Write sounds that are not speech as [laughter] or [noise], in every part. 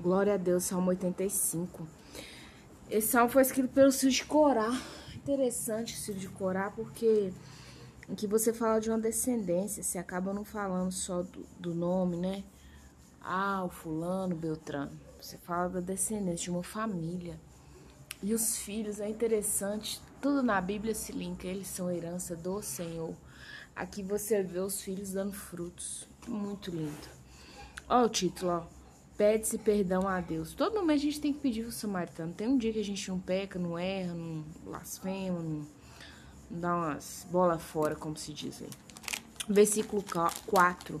Glória a Deus, Salmo 85. Esse salmo foi escrito pelo Ciro de Corá. Interessante Ciro de Corá, porque em que você fala de uma descendência, você acaba não falando só do, do nome, né? Ah, o fulano, Beltrano. Você fala da descendência, de uma família. E os filhos, é interessante, tudo na Bíblia se linka, eles são herança do Senhor. Aqui você vê os filhos dando frutos. Muito lindo. Olha o título, ó. Pede-se perdão a Deus. Todo momento a gente tem que pedir pro samaritano. Tem um dia que a gente não peca, não erra, não blasfema, não, dá umas bolas fora, como se diz aí. Versículo 4.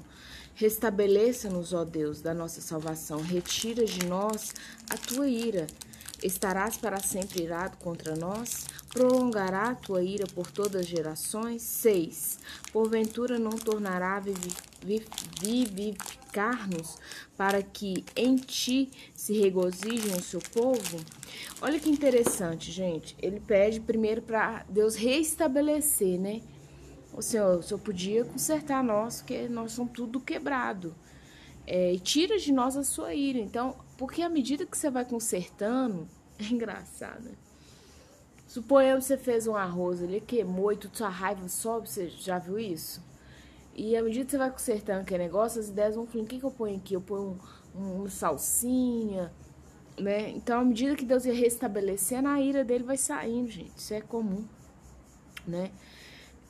Restabeleça-nos, ó Deus, da nossa salvação. Retira de nós a tua ira. Estarás para sempre irado contra nós? Prolongará a tua ira por todas as gerações? 6. Porventura não tornará vivificar-nos para que em ti se regozijem o seu povo? Olha que interessante, gente. Ele pede primeiro para Deus restabelecer, né? O Senhor, o Senhor podia consertar nós, porque nós somos tudo quebrado. É, e tira de nós a sua ira. Então, porque à medida que você vai consertando, [laughs] é engraçado. Né? Suponhamos que você fez um arroz, ele queimou e tudo sua raiva sobe, você já viu isso? E à medida que você vai consertando aquele negócio, as ideias vão falando, o que, que eu ponho aqui? Eu ponho um, um, uma salsinha, né? Então, à medida que Deus ia restabelecendo, a ira dele vai saindo, gente. Isso é comum, né?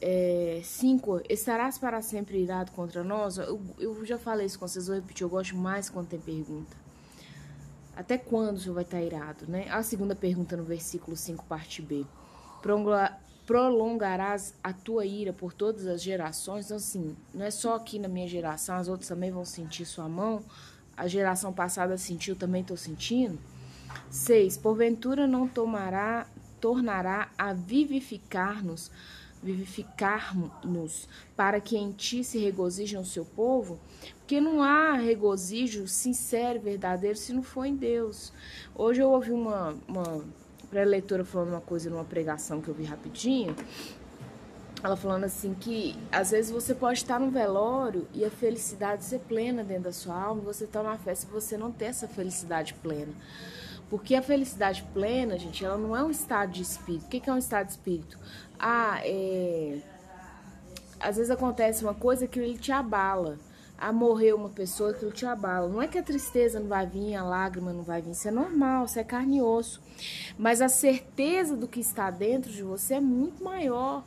É, cinco, estarás para sempre irado contra nós? Eu, eu já falei isso com vocês, vou repetir, eu gosto mais quando tem pergunta. Até quando o Senhor vai estar irado, né? A segunda pergunta no versículo 5, parte B prolongarás a tua ira por todas as gerações. Então, assim, não é só aqui na minha geração, as outras também vão sentir sua mão. A geração passada sentiu, também estou sentindo. 6. Porventura não tomará, tornará a vivificar-nos, vivificar-nos, para que em ti se regozijem o seu povo? Porque não há regozijo sincero, verdadeiro, se não for em Deus. Hoje eu ouvi uma, uma pra leitora falando uma coisa numa pregação que eu vi rapidinho. Ela falando assim que às vezes você pode estar no velório e a felicidade ser plena dentro da sua alma, você está numa festa e você não ter essa felicidade plena. Porque a felicidade plena, gente, ela não é um estado de espírito. O que é um estado de espírito? Ah, é. Às vezes acontece uma coisa que ele te abala a morrer uma pessoa, aquilo te abala. Não é que a tristeza não vai vir, a lágrima não vai vir, isso é normal, isso é carne e osso. Mas a certeza do que está dentro de você é muito maior.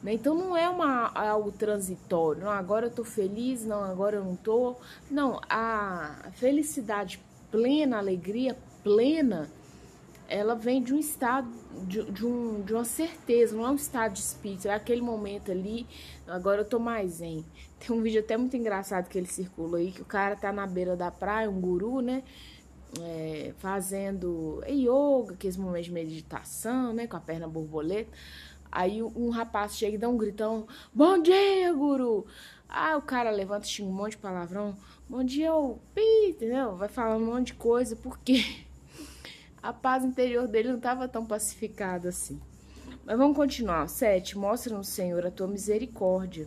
Né? Então não é uma, algo transitório, não, agora eu tô feliz, não, agora eu não tô. Não, a felicidade plena, alegria plena, ela vem de um estado, de, de, um, de uma certeza, não é um estado de espírito, é aquele momento ali, agora eu tô mais zen. [laughs] Tem um vídeo até muito engraçado que ele circula aí, que o cara tá na beira da praia, um guru, né? É, fazendo yoga, aqueles momentos de meditação, né? Com a perna borboleta. Aí um rapaz chega e dá um gritão: Bom dia, guru! Ah, o cara levanta, xinga um monte de palavrão. Bom dia, o pi, entendeu? Vai falando um monte de coisa, porque [laughs] a paz interior dele não estava tão pacificada assim. Mas vamos continuar. Sete, mostra-nos, Senhor, a tua misericórdia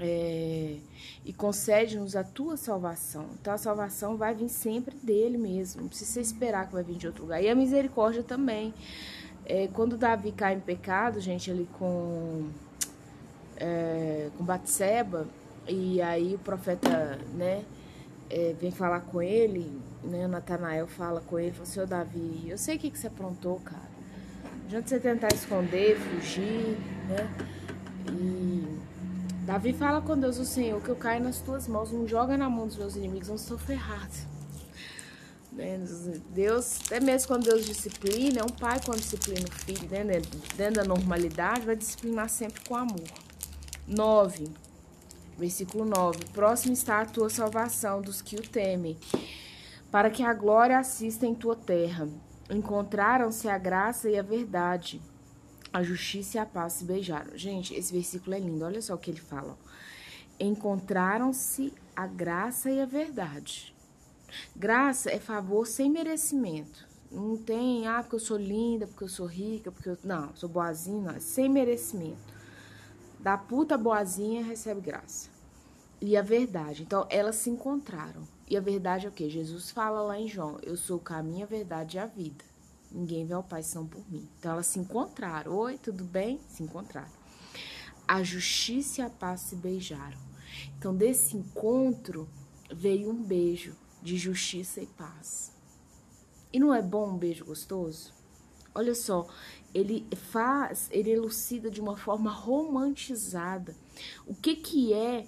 é, e concede-nos a tua salvação. Então a salvação vai vir sempre dele mesmo, não precisa esperar que vai vir de outro lugar. E a misericórdia também. É, quando Davi cai em pecado, gente, ali com, é, com Batseba, e aí o profeta, né, é, vem falar com ele, né, Natanael fala com ele, fala, seu Davi, eu sei o que, que você aprontou, cara. Adianta você tentar esconder, fugir, né, e Davi fala com Deus, o Senhor, que eu caio nas tuas mãos, não joga na mão dos meus inimigos, não sou ferrado. Né? Deus, até mesmo quando Deus disciplina, é um pai quando disciplina o filho, né? dentro da normalidade, vai disciplinar sempre com amor. 9, versículo 9: Próximo está a tua salvação dos que o temem, para que a glória assista em tua terra. Encontraram-se a graça e a verdade a justiça e a paz se beijaram. Gente, esse versículo é lindo. Olha só o que ele fala. Encontraram-se a graça e a verdade. Graça é favor sem merecimento. Não tem, ah, porque eu sou linda, porque eu sou rica, porque eu. Não, sou boazinha, não. É sem merecimento. Da puta boazinha recebe graça. E a verdade. Então, elas se encontraram. E a verdade é o que? Jesus fala lá em João: Eu sou o caminho, a verdade e a vida. Ninguém vê ao Pai senão por mim. Então elas se encontraram. Oi, tudo bem? Se encontraram. A justiça e a paz se beijaram. Então desse encontro veio um beijo de justiça e paz. E não é bom um beijo gostoso? Olha só, ele faz, ele elucida de uma forma romantizada. O que que é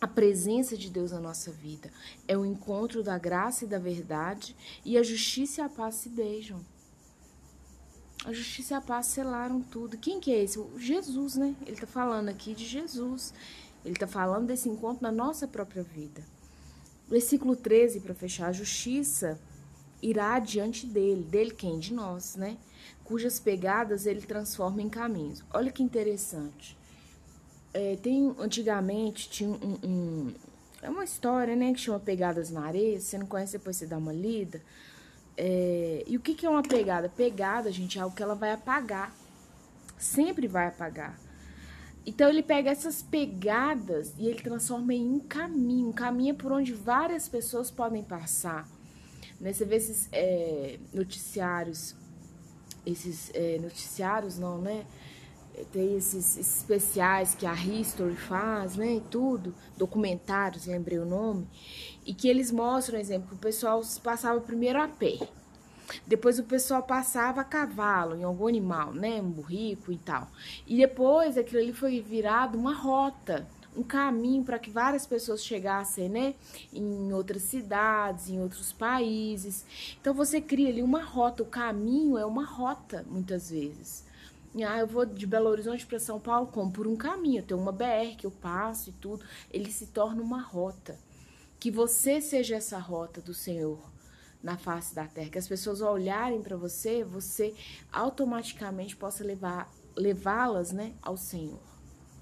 a presença de Deus na nossa vida? É o encontro da graça e da verdade e a justiça e a paz se beijam. A justiça e a paz selaram tudo. Quem que é esse? O Jesus, né? Ele está falando aqui de Jesus. Ele está falando desse encontro na nossa própria vida. Versículo 13, para fechar, a justiça irá diante dele. Dele quem? De nós, né? Cujas pegadas ele transforma em caminhos. Olha que interessante. É, tem, antigamente, tinha um, um, É uma história, né? Que chama Pegadas na Areia. Se você não conhece, depois você dá uma lida. É, e o que, que é uma pegada? Pegada, gente, é algo que ela vai apagar. Sempre vai apagar. Então ele pega essas pegadas e ele transforma em um caminho, um caminho por onde várias pessoas podem passar. Né? Você vê esses é, noticiários, esses é, noticiários não, né? Tem esses especiais que a History faz, né? Tudo, documentários, lembrei o nome, e que eles mostram, exemplo, que o pessoal passava primeiro a pé. Depois o pessoal passava a cavalo, em algum animal, né? Um burrico e tal. E depois aquilo ali foi virado uma rota, um caminho para que várias pessoas chegassem, né? Em outras cidades, em outros países. Então você cria ali uma rota. O caminho é uma rota, muitas vezes. Ah, eu vou de Belo Horizonte para São Paulo como? Por um caminho. Tem uma BR que eu passo e tudo. Ele se torna uma rota. Que você seja essa rota do Senhor na face da terra, que as pessoas olharem para você, você automaticamente possa levar levá-las, né, ao Senhor.